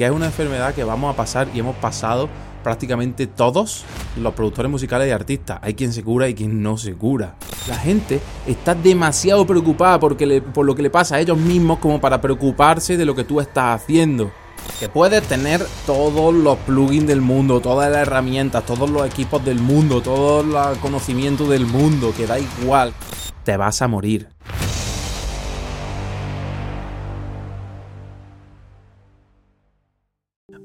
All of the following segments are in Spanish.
que es una enfermedad que vamos a pasar y hemos pasado prácticamente todos los productores musicales y artistas. Hay quien se cura y quien no se cura. La gente está demasiado preocupada por lo que le pasa a ellos mismos como para preocuparse de lo que tú estás haciendo. Que puedes tener todos los plugins del mundo, todas las herramientas, todos los equipos del mundo, todo el conocimiento del mundo, que da igual. Te vas a morir.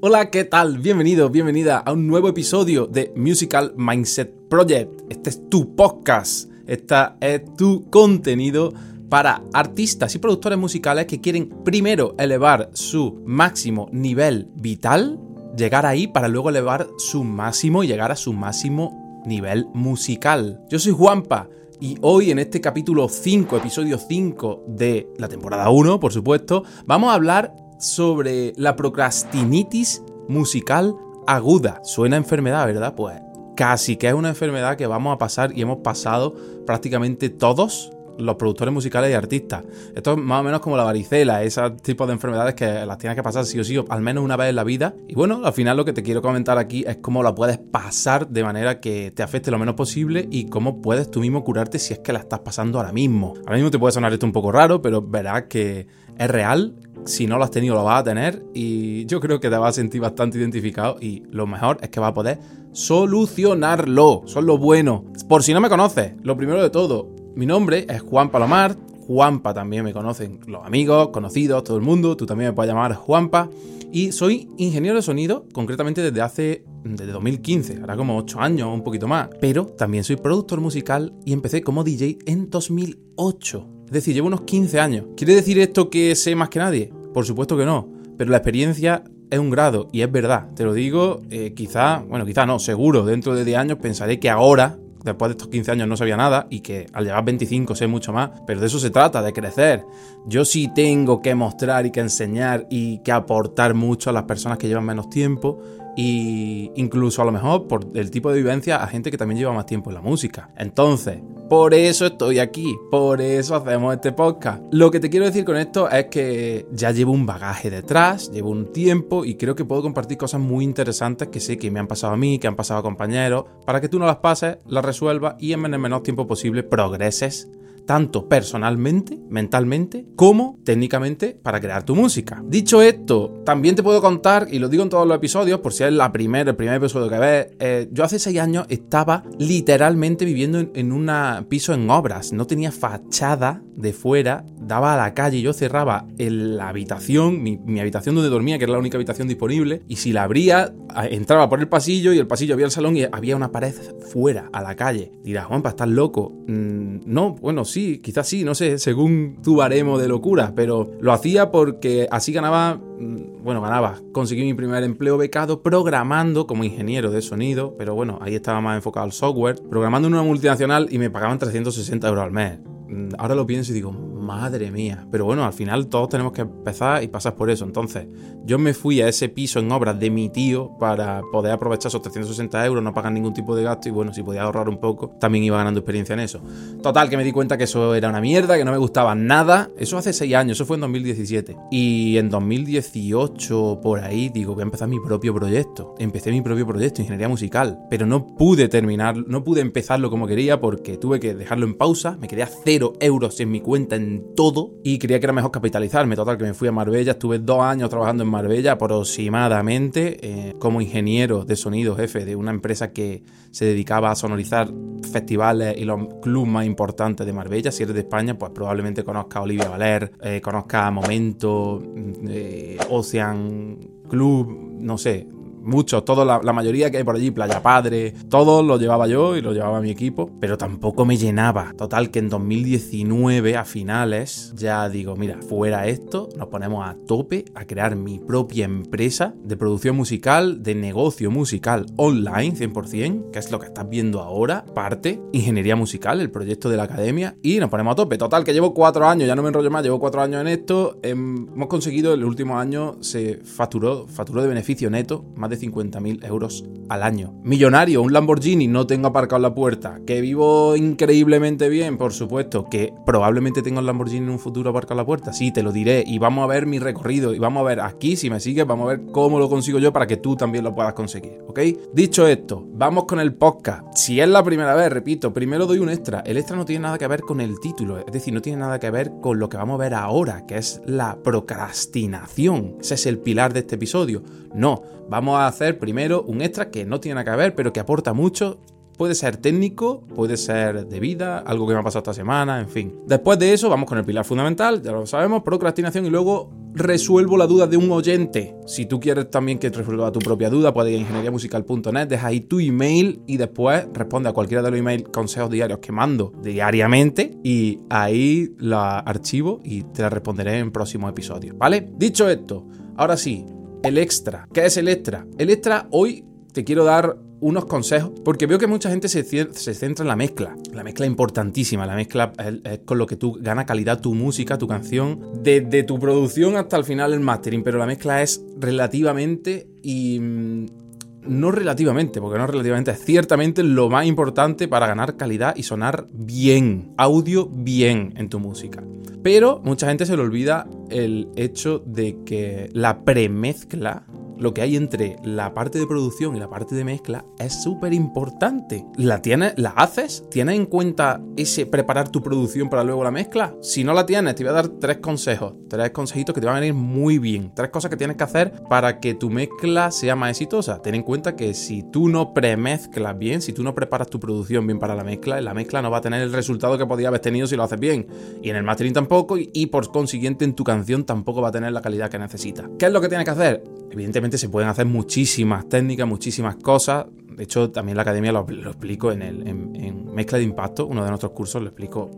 Hola, ¿qué tal? Bienvenido, bienvenida a un nuevo episodio de Musical Mindset Project. Este es tu podcast, este es tu contenido para artistas y productores musicales que quieren primero elevar su máximo nivel vital, llegar ahí para luego elevar su máximo y llegar a su máximo nivel musical. Yo soy Juanpa. Y hoy en este capítulo 5, episodio 5 de la temporada 1, por supuesto, vamos a hablar sobre la procrastinitis musical aguda. Suena enfermedad, ¿verdad? Pues casi que es una enfermedad que vamos a pasar y hemos pasado prácticamente todos los productores musicales y artistas. Esto es más o menos como la varicela, ese tipo de enfermedades que las tienes que pasar sí o sí, al menos una vez en la vida. Y bueno, al final lo que te quiero comentar aquí es cómo la puedes pasar de manera que te afecte lo menos posible y cómo puedes tú mismo curarte si es que la estás pasando ahora mismo. Ahora mismo te puede sonar esto un poco raro, pero verás que es real si no lo has tenido, lo vas a tener y yo creo que te vas a sentir bastante identificado y lo mejor es que vas a poder solucionarlo. Son lo bueno. Por si no me conoces, lo primero de todo, mi nombre es Juan Palomar. Juanpa también me conocen los amigos, conocidos, todo el mundo. Tú también me puedes llamar Juanpa. Y soy ingeniero de sonido, concretamente desde hace desde 2015, ahora como 8 años, un poquito más. Pero también soy productor musical y empecé como DJ en 2008. Es decir, llevo unos 15 años. ¿Quiere decir esto que sé más que nadie? Por supuesto que no. Pero la experiencia es un grado y es verdad. Te lo digo, eh, quizá, bueno, quizá no, seguro, dentro de 10 años pensaré que ahora, después de estos 15 años no sabía nada y que al llegar 25 sé mucho más, pero de eso se trata, de crecer. Yo sí tengo que mostrar y que enseñar y que aportar mucho a las personas que llevan menos tiempo y incluso a lo mejor por el tipo de vivencia a gente que también lleva más tiempo en la música. Entonces, por eso estoy aquí, por eso hacemos este podcast. Lo que te quiero decir con esto es que ya llevo un bagaje detrás, llevo un tiempo y creo que puedo compartir cosas muy interesantes que sé que me han pasado a mí, que han pasado a compañeros, para que tú no las pases, las resuelvas y en el menor tiempo posible progreses tanto personalmente, mentalmente, como técnicamente para crear tu música. Dicho esto, también te puedo contar, y lo digo en todos los episodios, por si es la primera, el primer episodio que ves, eh, yo hace seis años estaba literalmente viviendo en, un piso en obras, no tenía fachada de fuera, daba a la calle, yo cerraba la habitación, mi, habitación donde dormía, que era la única habitación disponible, y si la abría, entraba por el pasillo y el pasillo había el salón y había una pared fuera, a la calle. Dirás, Juanpa, estás loco. Mm, no, bueno, sí sí, quizás sí, no sé, según tu baremo de locura, pero lo hacía porque así ganaba, mm, bueno, ganaba, conseguí mi primer empleo becado programando como ingeniero de sonido, pero bueno, ahí estaba más enfocado al software, programando en una multinacional y me pagaban 360 euros al mes. Mm, ahora lo pienso y digo, madre mía. Pero bueno, al final todos tenemos que empezar y pasar por eso. Entonces, yo me fui a ese piso en obras de mi tío para poder aprovechar esos 360 euros, no pagar ningún tipo de gasto y bueno, si podía ahorrar un poco, también iba ganando experiencia en eso. Total, que me di cuenta que eso era una mierda, que no me gustaba nada. Eso hace 6 años, eso fue en 2017. Y en 2018, por ahí, digo, voy a empezar mi propio proyecto. Empecé mi propio proyecto, ingeniería musical, pero no pude terminar, no pude empezarlo como quería porque tuve que dejarlo en pausa, me quedé a euros en mi cuenta en todo y creía que era mejor capitalizarme. Total, que me fui a Marbella, estuve dos años trabajando en Marbella aproximadamente eh, como ingeniero de sonido jefe de una empresa que se dedicaba a sonorizar festivales y los clubes más importantes de Marbella. Si eres de España, pues probablemente conozca a Olivia Valer, eh, conozca a Momento, eh, Ocean Club, no sé, muchos, todos, la, mayoría que hay por allí, Playa Padre, todos lo llevaba yo y lo llevaba mi equipo, pero tampoco me llenaba. Total que en 2019, a finales, ya digo, mira, fuera esto, nos ponemos a tope a crear mi propia empresa de producción musical, de negocio musical online, 100%, que es lo que estás viendo ahora, parte, ingeniería musical, el proyecto de la academia, y nos ponemos a tope. Total que llevo cuatro años, ya no me enrollo más, llevo cuatro años en esto, hemos conseguido, el último año se facturó, facturó de beneficio neto, más de de 50.000 euros al año. Millonario, un Lamborghini, no tengo aparcado la puerta. Que vivo increíblemente bien, por supuesto. Que probablemente tenga un Lamborghini en un futuro aparcado la puerta. Sí, te lo diré. Y vamos a ver mi recorrido. Y vamos a ver aquí, si me sigues, vamos a ver cómo lo consigo yo para que tú también lo puedas conseguir. ¿Ok? Dicho esto, vamos con el podcast. Si es la primera vez, repito, primero doy un extra. El extra no tiene nada que ver con el título. Es decir, no tiene nada que ver con lo que vamos a ver ahora, que es la procrastinación. Ese es el pilar de este episodio. No, vamos a hacer primero un extra que no tiene nada que ver, pero que aporta mucho Puede ser técnico, puede ser de vida, algo que me ha pasado esta semana, en fin. Después de eso, vamos con el pilar fundamental, ya lo sabemos, procrastinación y luego resuelvo la duda de un oyente. Si tú quieres también que resuelva tu propia duda, puedes ir a ingenieriamusical.net, deja ahí tu email y después responde a cualquiera de los emails, consejos diarios que mando diariamente y ahí la archivo y te la responderé en próximos episodios, ¿vale? Dicho esto, ahora sí, el extra. ¿Qué es el extra? El extra hoy te quiero dar unos consejos, porque veo que mucha gente se, centra en la mezcla. La mezcla es importantísima, la mezcla es, con lo que tú gana calidad tu música, tu canción, desde tu producción hasta el final el mastering, pero la mezcla es relativamente y... No relativamente, porque no relativamente, es ciertamente lo más importante para ganar calidad y sonar bien, audio bien en tu música. Pero mucha gente se le olvida el hecho de que la premezcla lo que hay entre la parte de producción y la parte de mezcla es súper importante. ¿La tienes? ¿La haces? ¿Tienes en cuenta ese preparar tu producción para luego la mezcla? Si no la tienes, te voy a dar tres consejos, tres consejitos que te van a venir muy bien. Tres cosas que tienes que hacer para que tu mezcla sea más exitosa. Ten en cuenta que si tú no premezclas bien, si tú no preparas tu producción bien para la mezcla, la mezcla no va a tener el resultado que podía haber tenido si lo haces bien. Y en el mastering tampoco, y, por consiguiente en tu canción tampoco va a tener la calidad que necesita. ¿Qué es lo que tienes que hacer? Evidentemente se pueden hacer muchísimas técnicas, muchísimas cosas. De hecho, también la academia lo, explico en, el, en, Mezcla de Impacto, uno de nuestros cursos, lo explico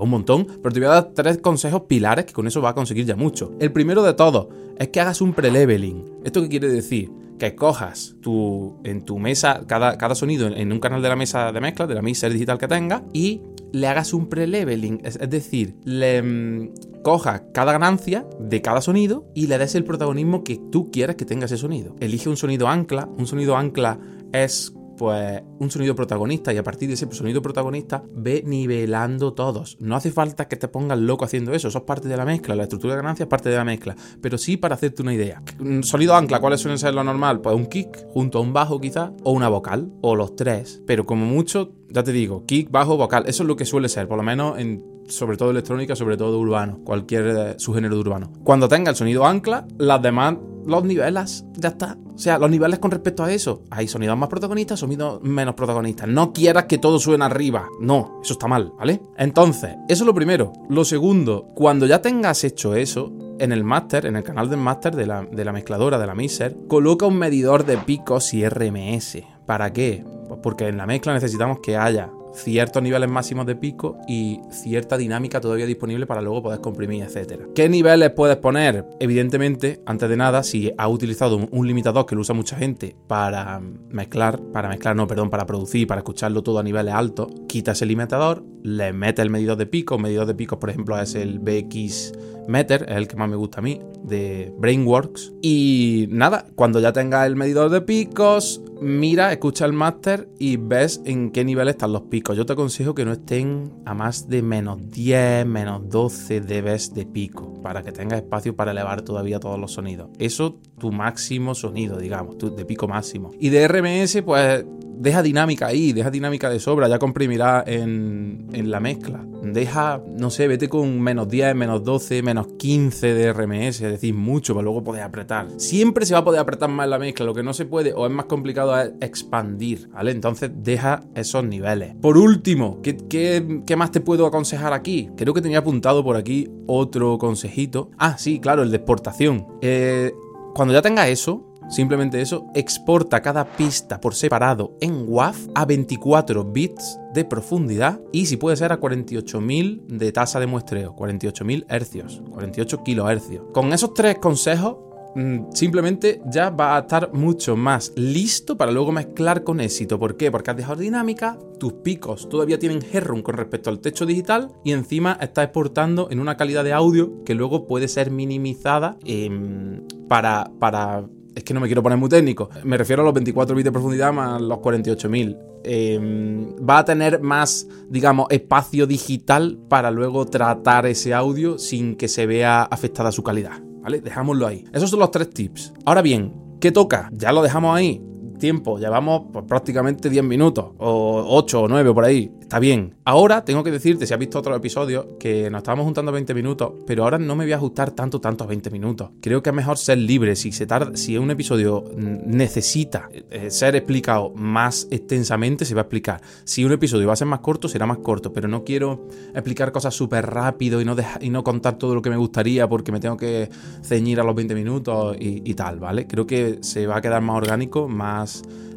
un montón, pero te voy a dar tres consejos pilares que con eso vas a conseguir ya mucho. El primero de todos es que hagas un pre-leveling. ¿Esto qué quiere decir? Que cojas tu, en tu mesa, cada, cada sonido en, un canal de la mesa de mezcla, de la mixer digital que tengas, y le hagas un pre-leveling. Es, decir, le mm, cojas cada ganancia de cada sonido y le des el protagonismo que tú quieras que tenga ese sonido. Elige un sonido ancla. Un sonido ancla es pues un sonido protagonista y a partir de ese sonido protagonista ve nivelando todos. No hace falta que te pongas loco haciendo eso, eso es parte de la mezcla, la estructura de ganancia es parte de la mezcla, pero sí para hacerte una idea. Sonido ancla, ¿cuáles suelen ser lo normal? Pues un kick junto a un bajo quizás, o una vocal, o los tres, pero como mucho, ya te digo, kick, bajo, vocal, eso es lo que suele ser, por lo menos en sobre todo electrónica, sobre todo urbano, cualquier eh, subgénero de urbano. Cuando tenga el sonido ancla, las demás los niveles, ya está. O sea, los niveles con respecto a eso. Hay sonidos más protagonistas, sonidos menos protagonistas. No quieras que todo suene arriba. No, eso está mal, ¿vale? Entonces, eso es lo primero. Lo segundo, cuando ya tengas hecho eso, en el máster, en el canal del máster de la, de la mezcladora, de la mixer, coloca un medidor de picos y RMS. ¿Para qué? Pues porque en la mezcla necesitamos que haya ciertos niveles máximos de pico y cierta dinámica todavía disponible para luego poder comprimir, etcétera. ¿Qué niveles puedes poner? Evidentemente, antes de nada, si has utilizado un limitador que lo usa mucha gente para mezclar, para mezclar, no, perdón, para producir, para escucharlo todo a niveles altos, quita ese limitador, le mete el medidor de pico, el medidor de picos, por ejemplo, es el BX Meter, es el que más me gusta a mí, de Brainworks. Y nada, cuando ya tengas el medidor de picos, mira, escucha el máster y ves en qué nivel están los picos. Yo te aconsejo que no estén a más de menos 10, menos 12 dB de pico, para que tengas espacio para elevar todavía todos los sonidos. Eso tu máximo sonido, digamos, tu, de pico máximo. Y de RMS, pues deja dinámica ahí, deja dinámica de sobra, ya comprimirá en, en, la mezcla. Deja, no sé, vete con menos 10, menos 12, menos 15 de RMS, es decir, mucho, para luego poder apretar. Siempre se va a poder apretar más la mezcla, lo que no se puede o es más complicado es expandir, ¿vale? Entonces deja esos niveles. Por último, ¿qué, qué, qué más te puedo aconsejar aquí? Creo que tenía apuntado por aquí otro consejito. Ah, sí, claro, el de exportación. Eh, cuando ya tenga eso, Simplemente eso, exporta cada pista por separado en WAV a 24 bits de profundidad y si puede ser a 48.000 de tasa de muestreo, 48.000 hercios, 48 kilohercios. Con esos tres consejos mm, simplemente ya va a estar mucho más listo para luego mezclar con éxito. ¿Por qué? Porque has dejado dinámica, tus picos todavía tienen headroom con respecto al techo digital y encima está exportando en una calidad de audio que luego puede ser minimizada em, para, para es que no me quiero poner muy técnico. Me refiero a los 24 bits de profundidad más los 48.000. Em, va a tener más, digamos, espacio digital para luego tratar ese audio sin que se vea afectada su calidad. ¿Vale? Dejámoslo ahí. Esos son los tres tips. Ahora bien, ¿qué toca? Ya lo dejamos ahí tiempo, llevamos pues, prácticamente 10 minutos, o 8 o 9 por ahí, está bien. Ahora tengo que decirte, si has visto otro episodio, que nos estábamos juntando 20 minutos, pero ahora no me voy a ajustar tanto, tanto a 20 minutos. Creo que es mejor ser libre, si se si un episodio necesita eh, ser explicado más extensamente, se va a explicar. Si un episodio va a ser más corto, será más corto, pero no quiero explicar cosas súper rápido y no, y no contar todo lo que me gustaría porque me tengo que ceñir a los 20 minutos y tal, ¿vale? Creo que se va a quedar más orgánico, más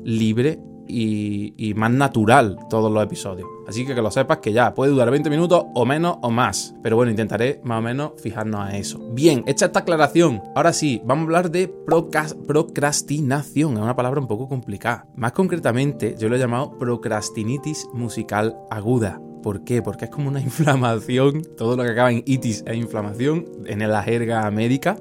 libre y, más natural todos los episodios. Así que que lo sepas que ya puede durar 20 minutos o menos o más. Pero bueno, intentaré más o menos fijarnos a eso. Bien, hecha esta aclaración, ahora sí, vamos a hablar de procrastinación. Es una palabra un poco complicada. Más concretamente, yo lo he llamado procrastinitis musical aguda. ¿Por qué? Porque es como una inflamación. Todo lo que acaba en itis es inflamación en la jerga médica.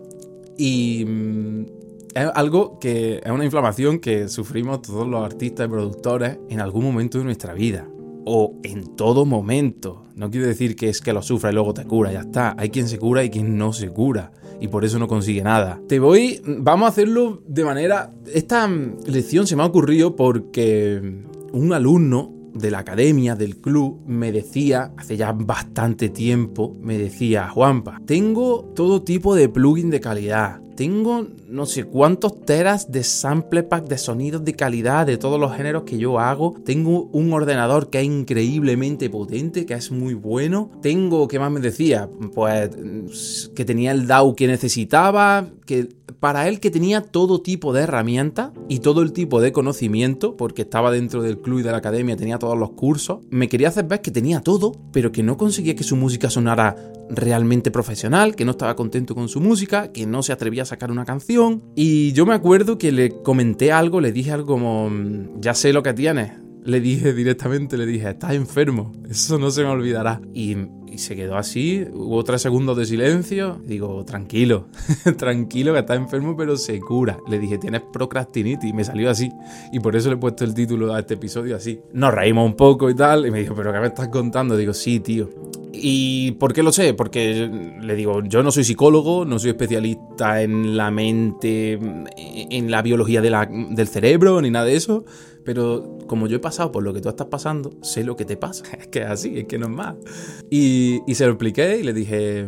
Y mm, es algo que es una inflamación que sufrimos todos los artistas y productores en algún momento de nuestra vida. O en todo momento. No quiere decir que es que lo sufra y luego te cura, ya está. Hay quien se cura y quien no se cura. Y por eso no consigue nada. Te voy. Vamos a hacerlo de manera. Esta lección se me ha ocurrido porque un alumno de la academia, del club, me decía, hace ya bastante tiempo, me decía, Juanpa, tengo todo tipo de plugin de calidad tengo no sé cuántos teras de sample pack de sonidos de calidad de todos los géneros que yo hago. Tengo un ordenador que es increíblemente potente, que es muy bueno. Tengo, ¿qué más me decía? Pues que tenía el DAW que necesitaba, que para él que tenía todo tipo de herramientas y todo el tipo de conocimiento, porque estaba dentro del club y de la academia, tenía todos los cursos, me quería hacer ver que tenía todo, pero que no conseguía que su música sonara realmente profesional, que no estaba contento con su música, que no se atrevía a sacar una canción. Y yo me acuerdo que le comenté algo, le dije algo como, mm, ya sé lo que tienes. Le dije directamente, le dije, estás enfermo, eso no se me olvidará. Y se quedó así, hubo tres segundos de silencio. Digo, tranquilo, tranquilo, que está enfermo, pero se cura. Le dije, tienes procrastinitis, y me salió así. Y por eso le he puesto el título a este episodio así. Nos reímos un poco y tal, y me dijo, ¿pero qué me estás contando? Digo, sí, tío. ¿Y por qué lo sé? Porque le digo, yo no soy psicólogo, no soy especialista en la mente, en la biología del cerebro, ni nada de eso. Pero como yo he pasado por lo que tú estás pasando, sé lo que te pasa. Es que es así, es que no es más. Y, y se lo expliqué y le dije,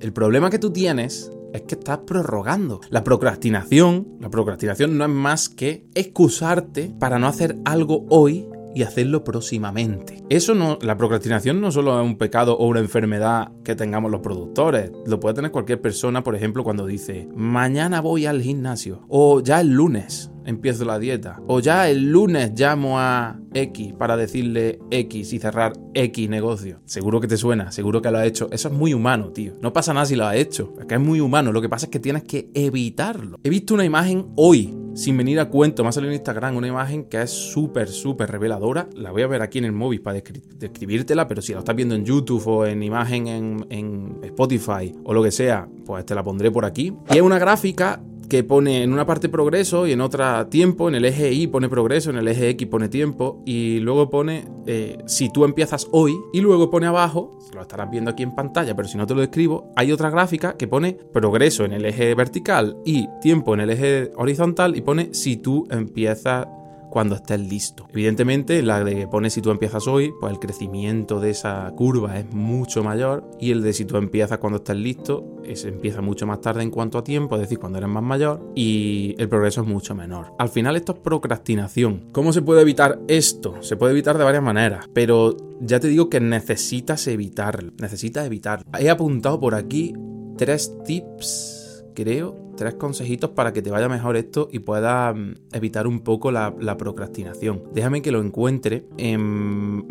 el problema que tú tienes es que estás prorrogando. La procrastinación, la procrastinación no es más que excusarte para no hacer algo hoy y hacerlo próximamente. Eso no, la procrastinación no solo es un pecado o una enfermedad que tengamos los productores, lo puede tener cualquier persona, por ejemplo, cuando dice, mañana voy al gimnasio o ya el lunes empiezo la dieta. O ya el lunes llamo a X para decirle X y cerrar X negocio. Seguro que te suena, seguro que lo has hecho. Eso es muy humano, tío. No pasa nada si lo has hecho. Es que es muy humano. Lo que pasa es que tienes que evitarlo. He visto una imagen hoy sin venir a cuento, me ha salido en Instagram una imagen que es súper, súper reveladora. La voy a ver aquí en el móvil para describírtela, pero si la estás viendo en YouTube o en imagen en, en Spotify o lo que sea, pues te la pondré por aquí. Y es una gráfica que pone en una parte progreso y en otra tiempo, en el eje Y pone progreso, en el eje X pone tiempo y luego pone eh, si tú empiezas hoy y luego pone abajo, lo estarás viendo aquí en pantalla, pero si no te lo describo, hay otra gráfica que pone progreso en el eje vertical y tiempo en el eje horizontal y pone si tú empiezas cuando estés listo. Evidentemente, la de que pone si tú empiezas hoy, pues el crecimiento de esa curva es mucho mayor y el de si tú empiezas cuando estés listo, es, empieza mucho más tarde en cuanto a tiempo, es decir, cuando eres más mayor y el progreso es mucho menor. Al final esto es procrastinación. ¿Cómo se puede evitar esto? Se puede evitar de varias maneras, pero ya te digo que necesitas evitarlo, necesitas evitarlo. He apuntado por aquí tres tips, creo, tres consejitos para que te vaya mejor esto y puedas mm, evitar un poco la, procrastinación. Déjame que lo encuentre en...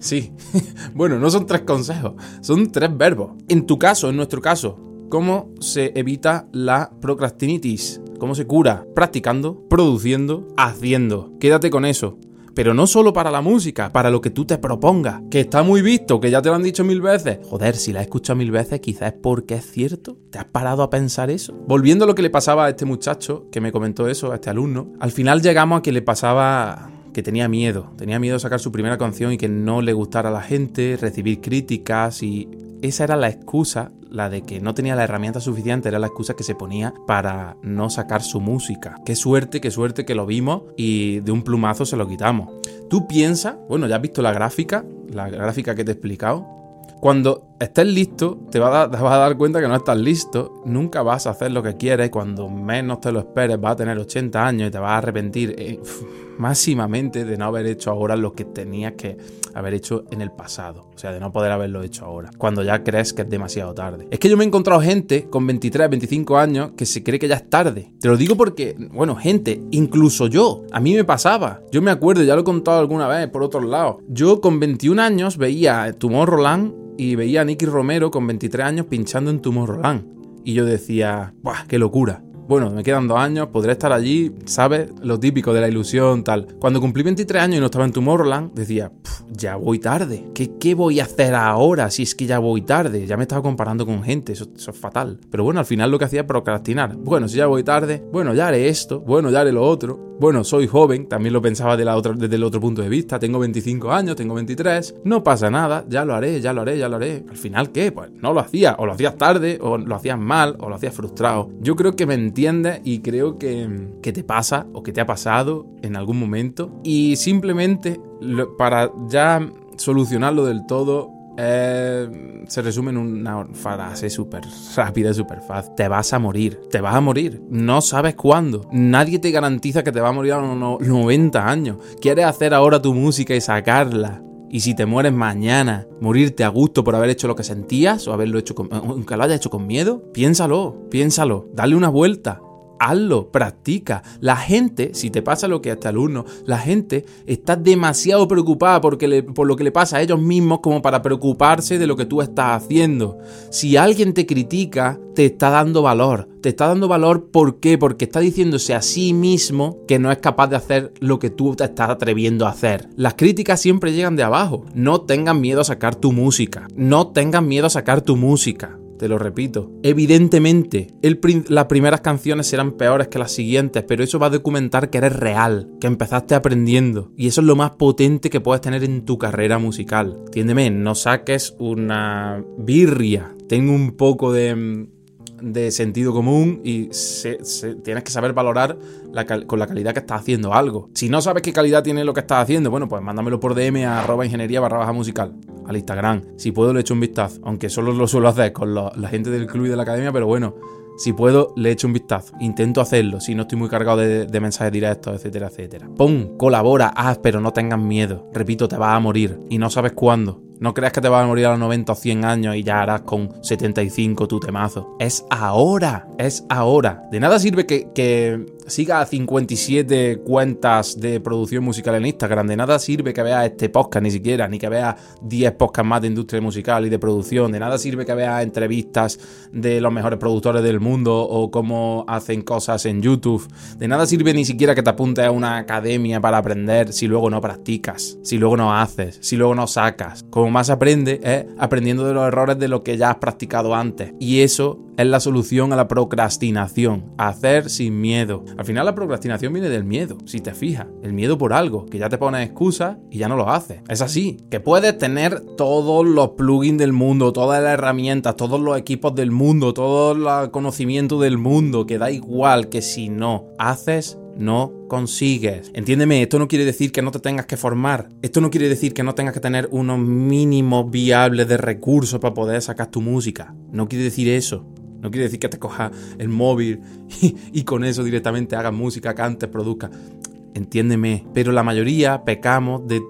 Sí, bueno, no son tres consejos, son tres verbos. En tu caso, en nuestro caso, ¿cómo se evita la procrastinitis? ¿Cómo se cura? Practicando, produciendo, haciendo. Quédate con eso pero no solo para la música, para lo que tú te propongas. Que está muy visto, que ya te lo han dicho mil veces. Joder, si la has escuchado mil veces, quizás es porque es cierto. ¿Te has parado a pensar eso? Volviendo a lo que le pasaba a este muchacho, que me comentó eso, a este alumno, al final llegamos a que le pasaba que tenía miedo, tenía miedo de sacar su primera canción y que no le gustara a la gente, recibir críticas y esa era la excusa, la de que no tenía la herramienta suficiente, era la excusa que se ponía para no sacar su música. Qué suerte, qué suerte que lo vimos y de un plumazo se lo quitamos. Tú piensas, bueno, ya has visto la gráfica, la gráfica que te he explicado. Cuando estés listo, te vas, a, dar cuenta que no estás listo, nunca vas a hacer lo que quieres, cuando menos te lo esperes vas a tener 80 años y te vas a arrepentir. Eh, máximamente de no haber hecho ahora lo que tenías que haber hecho en el pasado. O sea, de no poder haberlo hecho ahora, cuando ya crees que es demasiado tarde. Es que yo me he encontrado gente con 23, 25 años que se cree que ya es tarde. Te lo digo porque, bueno, gente, incluso yo, a mí me pasaba. Yo me acuerdo, ya lo he contado alguna vez por otro lado. Yo con 21 años veía Tomorrowland y veía a Nicky Romero con 23 años pinchando en Tomorrowland. Y yo decía, ¡buah, qué locura! bueno, me quedan dos años, podré estar allí, ¿sabes? Lo típico de la ilusión, tal. Cuando cumplí 23 años y no estaba en Tomorrowland, decía, ya voy tarde. ¿Qué, ¿Qué, voy a hacer ahora si es que ya voy tarde? Ya me estaba comparando con gente, eso, es fatal. Pero bueno, al final lo que hacía es procrastinar. Bueno, si ya voy tarde, bueno, ya haré esto, bueno, ya haré lo otro. Bueno, soy joven, también lo pensaba desde el otro punto de vista. Tengo 25 años, tengo 23. No pasa nada, ya lo haré, ya lo haré, ya lo haré. Al final, ¿qué? Pues no lo hacía. O lo hacías tarde, o lo hacías mal, o lo hacías frustrado. Yo creo que me entiendes y creo que, que te pasa o que te ha pasado en algún momento. Y simplemente para ya solucionarlo del todo, eh, se resume en una frase súper rápida, súper fácil. Te vas a morir, te vas a morir. No sabes cuándo. Nadie te garantiza que te va a morir a los 90 años. ¿Quieres hacer ahora tu música y sacarla? Y si te mueres mañana, morirte a gusto por haber hecho lo que sentías o haberlo hecho con, aunque lo hayas hecho con miedo, piénsalo, piénsalo, dale una vuelta hazlo, practica. La gente, si te pasa lo que a este alumno, la gente está demasiado preocupada por lo que le pasa a ellos mismos como para preocuparse de lo que tú estás haciendo. Si alguien te critica, te está dando valor. Te está dando valor ¿por qué? Porque está diciéndose a sí mismo que no es capaz de hacer lo que tú te estás atreviendo a hacer. Las críticas siempre llegan de abajo. No tengan miedo a sacar tu música. No tengan miedo a sacar tu música. Te lo repito. Evidentemente, las primeras canciones serán peores que las siguientes, pero eso va a documentar que eres real, que empezaste aprendiendo. Y eso es lo más potente que puedes tener en tu carrera musical. Entiéndeme, no saques una birria. Ten un poco de de sentido común y tienes que saber valorar con la calidad que estás haciendo algo. Si no sabes qué calidad tiene lo que estás haciendo, bueno, pues mándamelo por DM a arroba ingeniería barra baja musical al Instagram. Si puedo le echo un vistazo, aunque solo lo suelo hacer con la gente del club y de la academia, pero bueno, si puedo, le echo un vistazo. Intento hacerlo, si no estoy muy cargado de, de, mensajes directos, etcétera, etcétera. Pon, colabora, haz, pero no tengas miedo. Repito, te vas a morir y no sabes cuándo. No creas que te vas a morir a los 90 o 100 años y ya harás con 75 tu temazo. Es ahora, es ahora. De nada sirve que, que siga 57 cuentas de producción musical en Instagram. De nada sirve que veas este podcast ni siquiera, ni que veas 10 podcasts más de industria musical y de producción. De nada sirve que veas entrevistas de los mejores productores del mundo o cómo hacen cosas en YouTube. De nada sirve ni siquiera que te apuntes a una academia para aprender si luego no practicas, si luego no haces, si luego no sacas más aprende es aprendiendo de los errores de lo que ya has practicado antes. Y eso es la solución a la procrastinación. Hacer sin miedo. Al final la procrastinación viene del miedo, si te fijas. El miedo por algo, que ya te pones excusas y ya no lo haces. Es así. Que puedes tener todos los plugins del mundo, todas las herramientas, todos los equipos del mundo, todo el conocimiento del mundo, que da igual que si no haces no consigues. Entiéndeme, esto no quiere decir que no te tengas que formar. Esto no quiere decir que no tengas que tener unos mínimos viables de recursos para poder sacar tu música. No quiere decir eso. No quiere decir que te cojas el móvil y, con eso directamente hagas música, cantes, produzcas. Entiéndeme, pero la mayoría pecamos de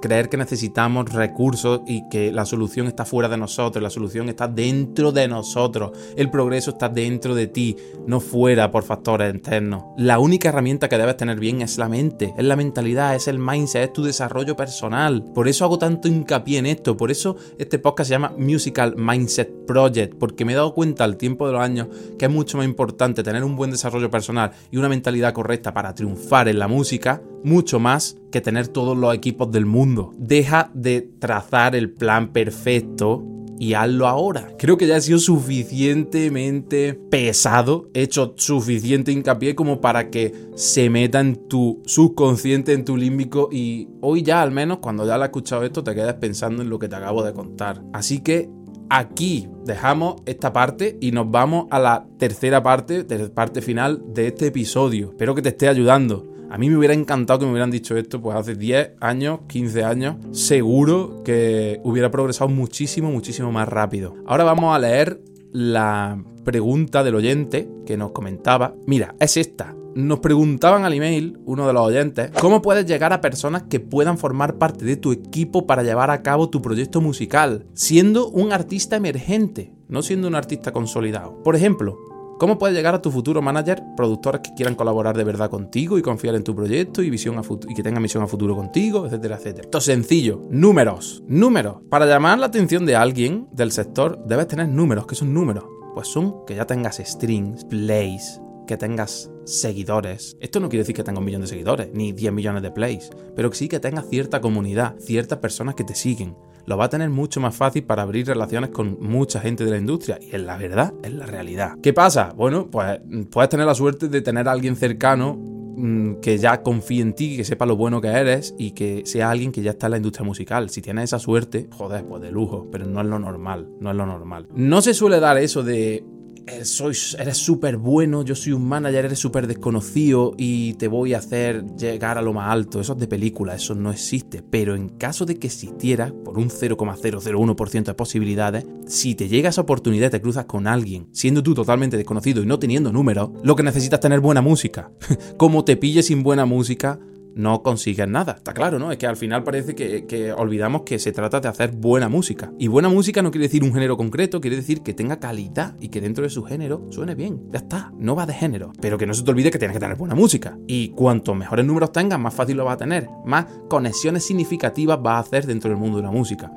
creer que necesitamos recursos y que la solución está fuera de nosotros, la solución está dentro de nosotros, el progreso está dentro de ti, no fuera por factores externos. La única herramienta que debes tener bien es la mente, es la mentalidad, es el mindset, es tu desarrollo personal. Por eso hago tanto hincapié en esto, por eso este podcast se llama Musical Mindset Project, porque me he dado cuenta al tiempo de los años que es mucho más importante tener un buen desarrollo personal y una mentalidad correcta para triunfar en la música, mucho más que tener todos los equipos del mundo. Deja de trazar el plan perfecto y hazlo ahora. Creo que ya ha sido suficientemente pesado, hecho suficiente hincapié como para que se meta en tu subconsciente, en tu límbico y hoy ya al menos cuando ya lo has escuchado esto te quedas pensando en lo que te acabo de contar. Así que aquí dejamos esta parte y nos vamos a la tercera parte, parte final de este episodio. Espero que te esté ayudando. A mí me hubiera encantado que me hubieran dicho esto pues hace 10 años, 15 años. Seguro que hubiera progresado muchísimo, muchísimo más rápido. Ahora vamos a leer la pregunta del oyente que nos comentaba. Mira, es esta. Nos preguntaban al email, uno de los oyentes, cómo puedes llegar a personas que puedan formar parte de tu equipo para llevar a cabo tu proyecto musical, siendo un artista emergente, no siendo un artista consolidado. Por ejemplo, ¿Cómo puedes llegar a tu futuro manager, productores que quieran colaborar de verdad contigo y confiar en tu proyecto y, visión a y que tengan misión a futuro contigo, etcétera, etcétera? Esto es sencillo. Números. Números. Para llamar la atención de alguien del sector, debes tener números. ¿Qué son números? Pues son que ya tengas strings, plays, que tengas seguidores. Esto no quiere decir que tengas un millón de seguidores, ni 10 millones de plays, pero que sí que tengas cierta comunidad, ciertas personas que te siguen. Lo va a tener mucho más fácil para abrir relaciones con mucha gente de la industria. Y en la verdad, es la realidad. ¿Qué pasa? Bueno, pues puedes tener la suerte de tener a alguien cercano mm, que ya confíe en ti, que sepa lo bueno que eres y que sea alguien que ya está en la industria musical. Si tienes esa suerte, joder, pues de lujo, pero no es lo normal, no es lo normal. No se suele dar eso de eres súper bueno, yo soy un manager, eres súper desconocido y te voy a hacer llegar a lo más alto. Eso es de película, eso no existe. Pero en caso de que existiera, por un 0,001% de posibilidades, si te llega esa oportunidad, te cruzas con alguien, siendo tú totalmente desconocido y no teniendo números, lo que necesitas es tener buena música. Como te pilles sin buena música, no consigues nada. Está claro, ¿no? Es que al final parece que, olvidamos que se trata de hacer buena música. Y buena música no quiere decir un género concreto, quiere decir que tenga calidad y que dentro de su género suene bien. Ya está, no va de género. Pero que no se te olvide que tienes que tener buena música. Y cuanto mejores números tengas, más fácil lo vas a tener. Más conexiones significativas vas a hacer dentro del mundo de la música.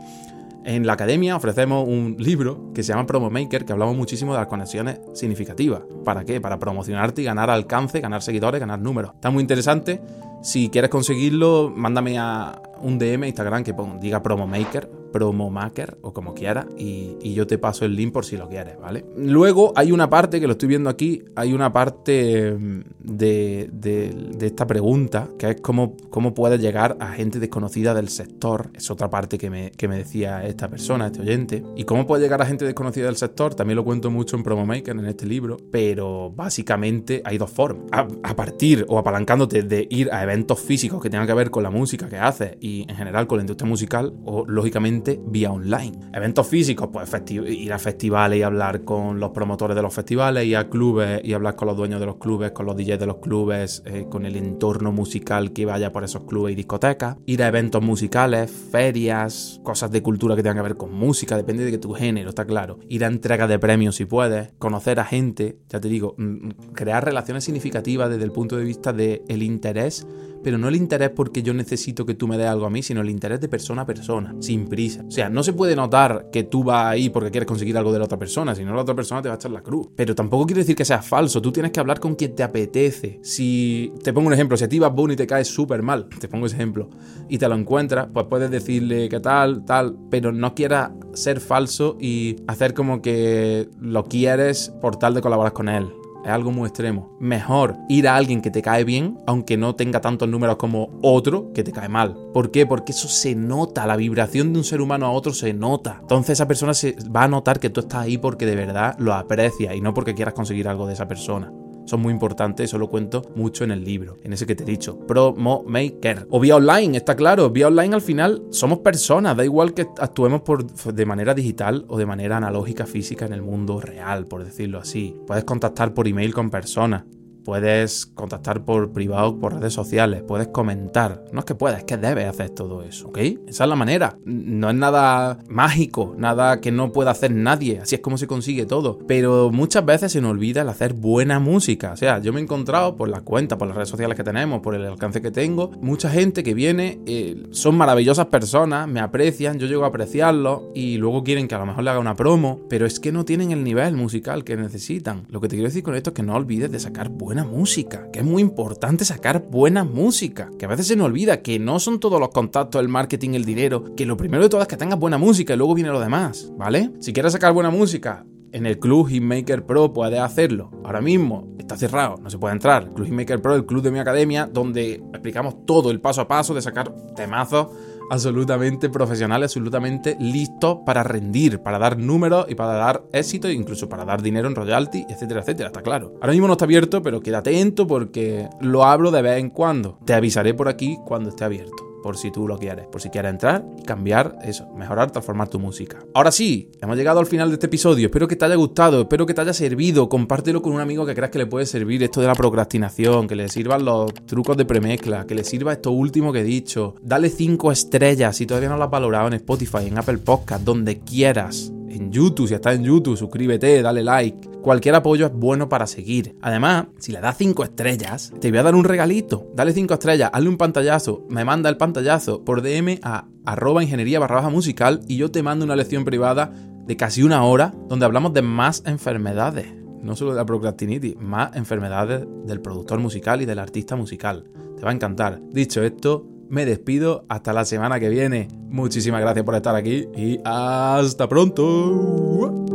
En la academia ofrecemos un libro que se llama Promo Maker, que hablamos muchísimo de las conexiones significativas. ¿Para qué? Para promocionarte y ganar alcance, ganar seguidores, ganar números. Está muy interesante. Si quieres conseguirlo, mándame a un DM Instagram que diga Promo Maker Promomaker o como quiera y, yo te paso el link por si lo quieres, ¿vale? Luego hay una parte que lo estoy viendo aquí, hay una parte mm, de, esta pregunta que es cómo, cómo puedes llegar a gente desconocida del sector, es otra parte que me, que me decía esta persona, este oyente, y cómo puedes llegar a gente desconocida del sector, también lo cuento mucho en Promomaker, en este libro, pero básicamente hay dos formas, a partir o apalancándote de ir a eventos físicos que tengan que ver con la música que haces y en general con la industria musical o lógicamente vía online. Eventos físicos, pues ir a festivales y hablar con los promotores de los festivales, ir a clubes y hablar con los dueños de los clubes, con los DJs de los clubes, eh, con el entorno musical que vaya por esos clubes y discotecas. Ir a eventos musicales, ferias, cosas de cultura que tengan que ver con música, depende de que tu género, está claro. Ir a entregas de premios si puedes, conocer a gente, ya te digo, mm, mm, crear relaciones significativas desde el punto de vista del el interés pero no el interés porque yo necesito que tú me des algo a mí, sino el interés de persona a persona, sin prisa. O sea, no se puede notar que tú vas ahí porque quieres conseguir algo de la otra persona, sino la otra persona te va a echar la cruz. Pero tampoco quiere decir que sea falso, tú tienes que hablar con quien te apetece. Si te pongo un ejemplo, si a ti vas y te caes súper mal, te pongo ese ejemplo, y te lo encuentras, pues puedes decirle que tal, tal, pero no quieras ser falso y hacer como que lo quieres por tal de colaborar con él es algo muy extremo. Mejor ir a alguien que te cae bien, aunque no tenga tantos números como otro que te cae mal. ¿Por qué? Porque eso se nota, la vibración de un ser humano a otro se nota. Entonces esa persona se va a notar que tú estás ahí porque de verdad lo aprecia y no porque quieras conseguir algo de esa persona son muy importantes, eso lo cuento mucho en el libro, en ese que te he dicho, Promo Maker. O vía online, está claro, vía online al final somos personas, da igual que actuemos por, de manera digital o de manera analógica, física en el mundo real, por decirlo así. Puedes contactar por email con personas, puedes contactar por privado, por redes sociales, puedes comentar. No es que puedas, es que debes hacer todo eso, ¿ok? Esa es la manera. No es nada mágico, nada que no pueda hacer nadie. Así es como se consigue todo. Pero muchas veces se nos olvida el hacer buena música. O sea, yo me he encontrado por la cuenta, por las redes sociales que tenemos, por el alcance que tengo, mucha gente que viene, eh, son maravillosas personas, me aprecian, yo llego a apreciarlo y luego quieren que a lo mejor le haga una promo, pero es que no tienen el nivel musical que necesitan. Lo que te quiero decir con esto es que no olvides de sacar buena música, que es muy importante sacar buena música, que a veces se nos olvida que no son todos los contactos, el marketing, el dinero, que lo primero de todo es que tengas buena música y luego viene lo demás, ¿vale? Si quieres sacar buena música, en el club Hitmaker Pro puedes hacerlo. Ahora mismo está cerrado, no se puede entrar. Club Hitmaker Pro, el club de mi academia, donde explicamos todo el paso a paso de sacar temazos absolutamente profesionales, absolutamente listos para rendir, para dar números y para dar éxito, incluso para dar dinero en royalty, etcétera, etcétera. Está claro. Ahora mismo no está abierto, pero quédate atento porque lo abro de vez en cuando. Te avisaré por aquí cuando esté abierto por si tú lo quieres, por si quieres entrar y cambiar eso, mejorar, transformar tu música. Ahora sí, hemos llegado al final de este episodio, espero que te haya gustado, espero que te haya servido, compártelo con un amigo que creas que le puede servir esto de la procrastinación, que le sirvan los trucos de premezcla, que le sirva esto último que he dicho. Dale 5 estrellas si todavía no lo has valorado en Spotify, en Apple Podcast, donde quieras en YouTube, si estás en YouTube, suscríbete, dale like. Cualquier apoyo es bueno para seguir. Además, si le das 5 estrellas, te voy a dar un regalito. Dale 5 estrellas, hazle un pantallazo, me manda el pantallazo por DM a arroba ingeniería barra baja musical y yo te mando una lección privada de casi una hora donde hablamos de más enfermedades. No solo de la procrastinitis, más enfermedades del productor musical y del artista musical. Te va a encantar. Dicho esto, me despido hasta la semana que viene. Muchísimas gracias por estar aquí y hasta pronto.